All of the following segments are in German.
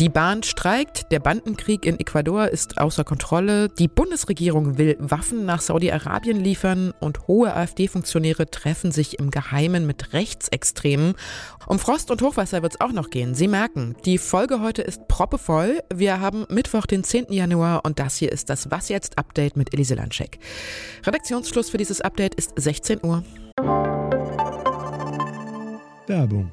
Die Bahn streikt, der Bandenkrieg in Ecuador ist außer Kontrolle, die Bundesregierung will Waffen nach Saudi-Arabien liefern und hohe AfD-Funktionäre treffen sich im Geheimen mit Rechtsextremen. Um Frost und Hochwasser wird es auch noch gehen. Sie merken, die Folge heute ist proppevoll. Wir haben Mittwoch, den 10. Januar und das hier ist das Was jetzt Update mit Elise Landschek. Redaktionsschluss für dieses Update ist 16 Uhr. Werbung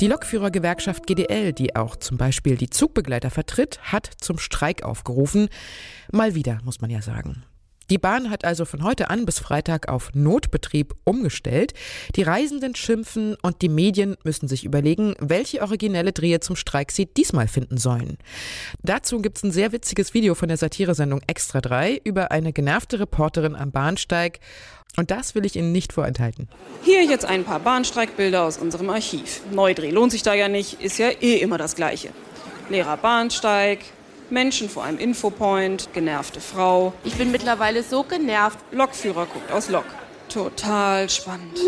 Die Lokführergewerkschaft GDL, die auch zum Beispiel die Zugbegleiter vertritt, hat zum Streik aufgerufen. Mal wieder, muss man ja sagen. Die Bahn hat also von heute an bis Freitag auf Notbetrieb umgestellt. Die Reisenden schimpfen und die Medien müssen sich überlegen, welche originelle Drehe zum Streik sie diesmal finden sollen. Dazu gibt's ein sehr witziges Video von der Satiresendung Extra 3 über eine genervte Reporterin am Bahnsteig. Und das will ich Ihnen nicht vorenthalten. Hier jetzt ein paar Bahnstreikbilder aus unserem Archiv. Neudreh lohnt sich da ja nicht, ist ja eh immer das Gleiche. Leerer Bahnsteig, Menschen vor einem Infopoint, genervte Frau. Ich bin mittlerweile so genervt. Lokführer guckt aus Lok. Total spannend.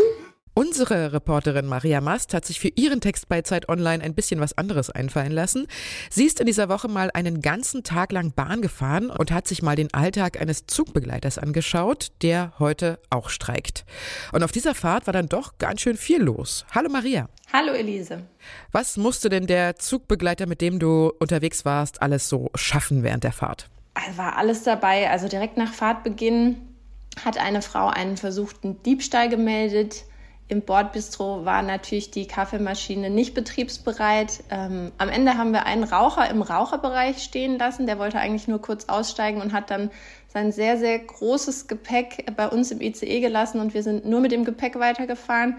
Unsere Reporterin Maria Mast hat sich für ihren Text bei Zeit Online ein bisschen was anderes einfallen lassen. Sie ist in dieser Woche mal einen ganzen Tag lang Bahn gefahren und hat sich mal den Alltag eines Zugbegleiters angeschaut, der heute auch streikt. Und auf dieser Fahrt war dann doch ganz schön viel los. Hallo Maria. Hallo Elise. Was musste denn der Zugbegleiter, mit dem du unterwegs warst, alles so schaffen während der Fahrt? War alles dabei. Also direkt nach Fahrtbeginn hat eine Frau einen versuchten Diebstahl gemeldet. Im Bordbistro war natürlich die Kaffeemaschine nicht betriebsbereit. Ähm, am Ende haben wir einen Raucher im Raucherbereich stehen lassen. Der wollte eigentlich nur kurz aussteigen und hat dann sein sehr, sehr großes Gepäck bei uns im ICE gelassen und wir sind nur mit dem Gepäck weitergefahren.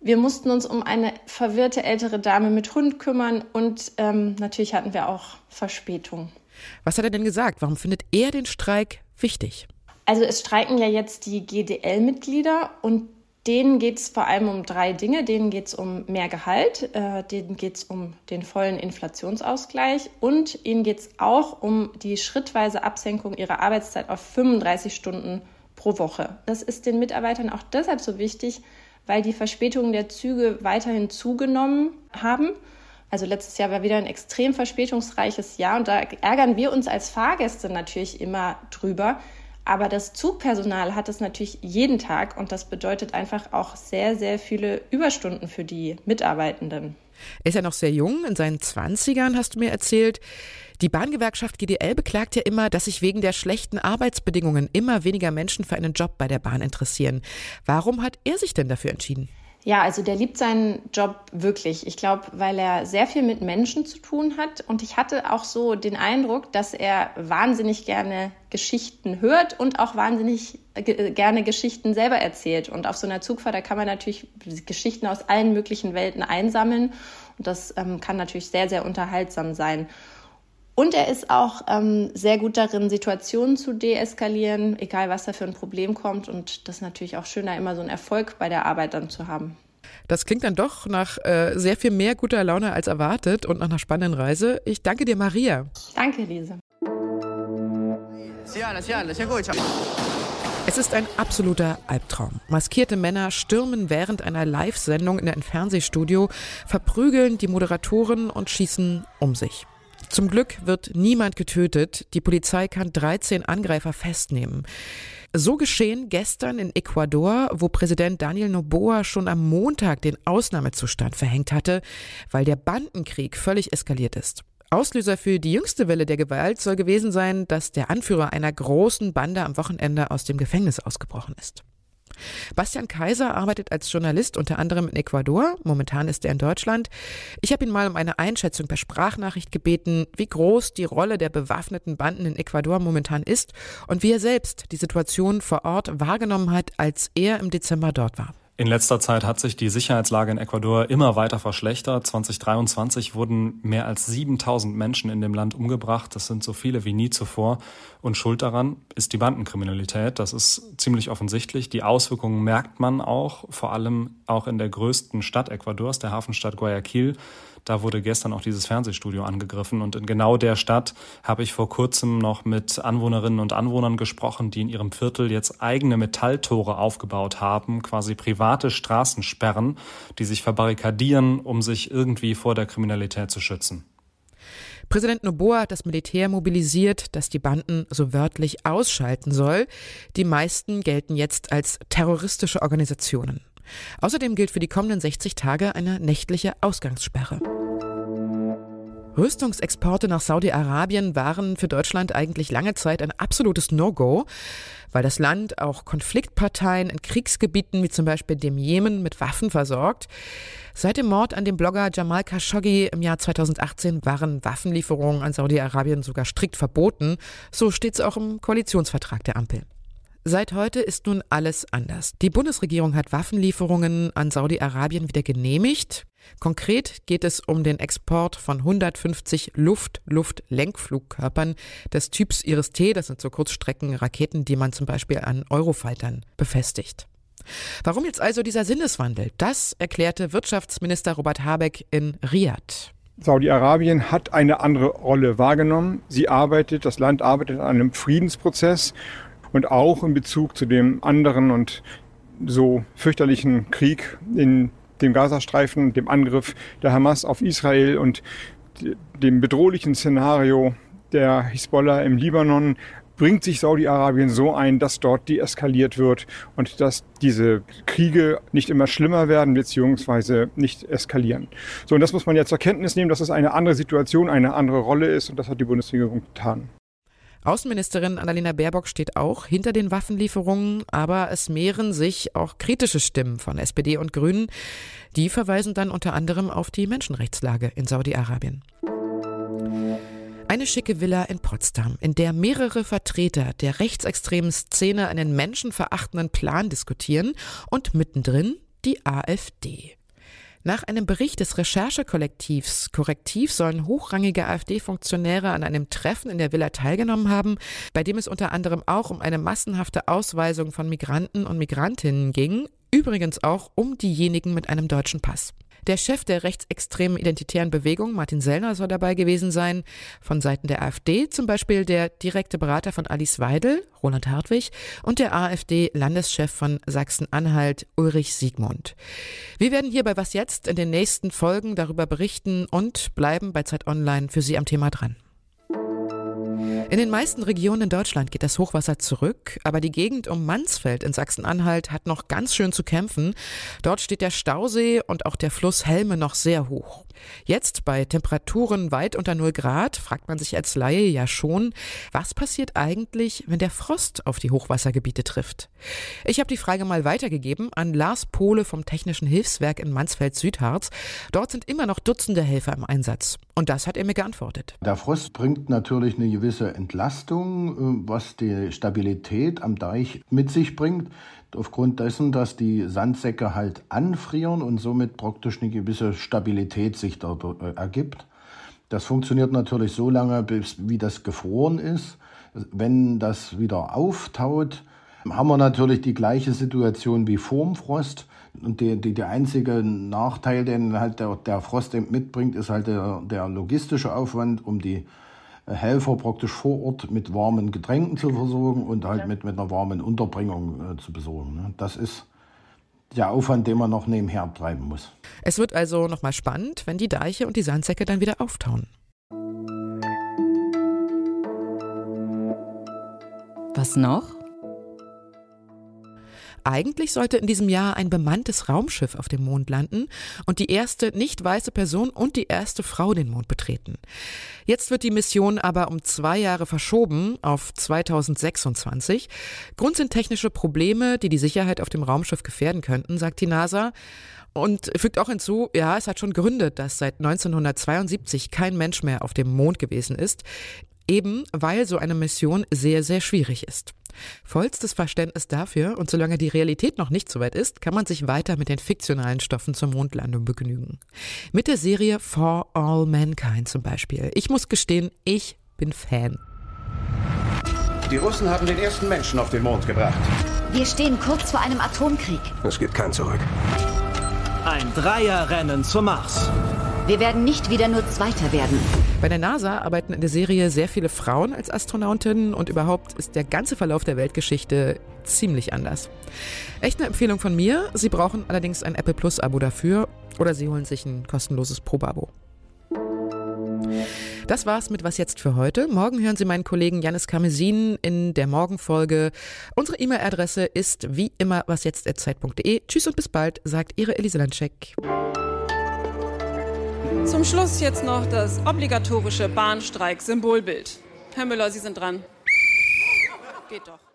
Wir mussten uns um eine verwirrte ältere Dame mit Hund kümmern und ähm, natürlich hatten wir auch Verspätung. Was hat er denn gesagt? Warum findet er den Streik wichtig? Also es streiken ja jetzt die GDL-Mitglieder und denen geht es vor allem um drei Dinge. Denen geht es um mehr Gehalt, äh, denen geht es um den vollen Inflationsausgleich und ihnen geht es auch um die schrittweise Absenkung ihrer Arbeitszeit auf 35 Stunden pro Woche. Das ist den Mitarbeitern auch deshalb so wichtig, weil die Verspätungen der Züge weiterhin zugenommen haben. Also letztes Jahr war wieder ein extrem verspätungsreiches Jahr und da ärgern wir uns als Fahrgäste natürlich immer drüber. Aber das Zugpersonal hat es natürlich jeden Tag und das bedeutet einfach auch sehr, sehr viele Überstunden für die Mitarbeitenden. Er ist ja noch sehr jung, in seinen 20ern hast du mir erzählt. Die Bahngewerkschaft GDL beklagt ja immer, dass sich wegen der schlechten Arbeitsbedingungen immer weniger Menschen für einen Job bei der Bahn interessieren. Warum hat er sich denn dafür entschieden? Ja, also der liebt seinen Job wirklich. Ich glaube, weil er sehr viel mit Menschen zu tun hat. Und ich hatte auch so den Eindruck, dass er wahnsinnig gerne Geschichten hört und auch wahnsinnig gerne Geschichten selber erzählt. Und auf so einer Zugfahrt, da kann man natürlich Geschichten aus allen möglichen Welten einsammeln. Und das ähm, kann natürlich sehr, sehr unterhaltsam sein. Und er ist auch ähm, sehr gut darin, Situationen zu deeskalieren, egal was da für ein Problem kommt. Und das ist natürlich auch schöner, immer so einen Erfolg bei der Arbeit dann zu haben. Das klingt dann doch nach äh, sehr viel mehr guter Laune als erwartet und nach einer spannenden Reise. Ich danke dir, Maria. Danke, Lise. Es ist ein absoluter Albtraum. Maskierte Männer stürmen während einer Live-Sendung in ein Fernsehstudio, verprügeln die Moderatoren und schießen um sich. Zum Glück wird niemand getötet. Die Polizei kann 13 Angreifer festnehmen. So geschehen gestern in Ecuador, wo Präsident Daniel Noboa schon am Montag den Ausnahmezustand verhängt hatte, weil der Bandenkrieg völlig eskaliert ist. Auslöser für die jüngste Welle der Gewalt soll gewesen sein, dass der Anführer einer großen Bande am Wochenende aus dem Gefängnis ausgebrochen ist. Bastian Kaiser arbeitet als Journalist unter anderem in Ecuador. Momentan ist er in Deutschland. Ich habe ihn mal um eine Einschätzung per Sprachnachricht gebeten, wie groß die Rolle der bewaffneten Banden in Ecuador momentan ist und wie er selbst die Situation vor Ort wahrgenommen hat, als er im Dezember dort war. In letzter Zeit hat sich die Sicherheitslage in Ecuador immer weiter verschlechtert. 2023 wurden mehr als 7000 Menschen in dem Land umgebracht. Das sind so viele wie nie zuvor. Und Schuld daran ist die Bandenkriminalität. Das ist ziemlich offensichtlich. Die Auswirkungen merkt man auch, vor allem auch in der größten Stadt Ecuadors, der Hafenstadt Guayaquil. Da wurde gestern auch dieses Fernsehstudio angegriffen. Und in genau der Stadt habe ich vor kurzem noch mit Anwohnerinnen und Anwohnern gesprochen, die in ihrem Viertel jetzt eigene Metalltore aufgebaut haben, quasi private Straßensperren, die sich verbarrikadieren, um sich irgendwie vor der Kriminalität zu schützen. Präsident Noboa hat das Militär mobilisiert, das die Banden so wörtlich ausschalten soll. Die meisten gelten jetzt als terroristische Organisationen. Außerdem gilt für die kommenden 60 Tage eine nächtliche Ausgangssperre. Rüstungsexporte nach Saudi-Arabien waren für Deutschland eigentlich lange Zeit ein absolutes No-Go, weil das Land auch Konfliktparteien in Kriegsgebieten wie zum Beispiel dem Jemen mit Waffen versorgt. Seit dem Mord an dem Blogger Jamal Khashoggi im Jahr 2018 waren Waffenlieferungen an Saudi-Arabien sogar strikt verboten. So steht es auch im Koalitionsvertrag der Ampel. Seit heute ist nun alles anders. Die Bundesregierung hat Waffenlieferungen an Saudi-Arabien wieder genehmigt. Konkret geht es um den Export von 150 Luft-Luft-Lenkflugkörpern des Typs Iris-T. Das sind so Kurzstreckenraketen, die man zum Beispiel an Eurofightern befestigt. Warum jetzt also dieser Sinneswandel? Das erklärte Wirtschaftsminister Robert Habeck in Riyadh. Saudi-Arabien hat eine andere Rolle wahrgenommen. Sie arbeitet, das Land arbeitet an einem Friedensprozess und auch in Bezug zu dem anderen und so fürchterlichen Krieg in dem Gazastreifen, dem Angriff der Hamas auf Israel und dem bedrohlichen Szenario der Hisbollah im Libanon bringt sich Saudi-Arabien so ein, dass dort deeskaliert wird und dass diese Kriege nicht immer schlimmer werden beziehungsweise nicht eskalieren. So, und das muss man ja zur Kenntnis nehmen, dass es eine andere Situation, eine andere Rolle ist und das hat die Bundesregierung getan. Außenministerin Annalena Baerbock steht auch hinter den Waffenlieferungen, aber es mehren sich auch kritische Stimmen von SPD und Grünen. Die verweisen dann unter anderem auf die Menschenrechtslage in Saudi-Arabien. Eine schicke Villa in Potsdam, in der mehrere Vertreter der rechtsextremen Szene einen menschenverachtenden Plan diskutieren und mittendrin die AfD. Nach einem Bericht des Recherchekollektivs Korrektiv sollen hochrangige AfD-Funktionäre an einem Treffen in der Villa teilgenommen haben, bei dem es unter anderem auch um eine massenhafte Ausweisung von Migranten und Migrantinnen ging, übrigens auch um diejenigen mit einem deutschen Pass. Der Chef der rechtsextremen identitären Bewegung, Martin Sellner, soll dabei gewesen sein. Von Seiten der AfD zum Beispiel der direkte Berater von Alice Weidel, Roland Hartwig, und der AfD-Landeschef von Sachsen-Anhalt, Ulrich Siegmund. Wir werden hier bei Was Jetzt in den nächsten Folgen darüber berichten und bleiben bei Zeit Online für Sie am Thema dran. In den meisten Regionen in Deutschland geht das Hochwasser zurück, aber die Gegend um Mansfeld in Sachsen-Anhalt hat noch ganz schön zu kämpfen. Dort steht der Stausee und auch der Fluss Helme noch sehr hoch. Jetzt bei Temperaturen weit unter 0 Grad fragt man sich als Laie ja schon, was passiert eigentlich, wenn der Frost auf die Hochwassergebiete trifft? Ich habe die Frage mal weitergegeben an Lars Pohle vom Technischen Hilfswerk in Mansfeld-Südharz. Dort sind immer noch Dutzende Helfer im Einsatz. Und das hat er mir geantwortet. Der Frost bringt natürlich eine gewisse Entlastung, äh, was die Stabilität am Deich mit sich bringt. Aufgrund dessen, dass die Sandsäcke halt anfrieren und somit praktisch eine gewisse Stabilität sich dort äh, ergibt. Das funktioniert natürlich so lange, bis wie das gefroren ist. Wenn das wieder auftaut, haben wir natürlich die gleiche Situation wie vorm Frost. Und die, die, der einzige Nachteil, den halt der, der Frost mitbringt, ist halt der, der logistische Aufwand, um die Helfer praktisch vor Ort mit warmen Getränken zu versorgen und halt mit, mit einer warmen Unterbringung äh, zu besorgen. Ne? Das ist der Aufwand, den man noch nebenher treiben muss. Es wird also nochmal spannend, wenn die Deiche und die Sandsäcke dann wieder auftauen. Was noch? Eigentlich sollte in diesem Jahr ein bemanntes Raumschiff auf dem Mond landen und die erste nicht weiße Person und die erste Frau den Mond betreten. Jetzt wird die Mission aber um zwei Jahre verschoben auf 2026. Grund sind technische Probleme, die die Sicherheit auf dem Raumschiff gefährden könnten, sagt die NASA. Und fügt auch hinzu, ja, es hat schon Gründe, dass seit 1972 kein Mensch mehr auf dem Mond gewesen ist eben weil so eine Mission sehr, sehr schwierig ist. Vollstes Verständnis dafür und solange die Realität noch nicht so weit ist, kann man sich weiter mit den fiktionalen Stoffen zur Mondlandung begnügen. Mit der Serie For All Mankind zum Beispiel. Ich muss gestehen, ich bin Fan. Die Russen haben den ersten Menschen auf den Mond gebracht. Wir stehen kurz vor einem Atomkrieg. Es gibt kein Zurück. Ein Dreierrennen zum Mars. Wir werden nicht wieder nur Zweiter werden. Bei der NASA arbeiten in der Serie sehr viele Frauen als Astronautinnen und überhaupt ist der ganze Verlauf der Weltgeschichte ziemlich anders. Echt eine Empfehlung von mir. Sie brauchen allerdings ein Apple Plus Abo dafür oder Sie holen sich ein kostenloses Probeabo. Das war's mit Was jetzt für heute. Morgen hören Sie meinen Kollegen Janis Kamesin in der Morgenfolge. Unsere E-Mail-Adresse ist wie immer wasjetzt.zeit.de. Tschüss und bis bald, sagt Ihre Elise Landscheck. Zum Schluss jetzt noch das obligatorische Bahnstreik-Symbolbild. Herr Müller, Sie sind dran. Geht doch.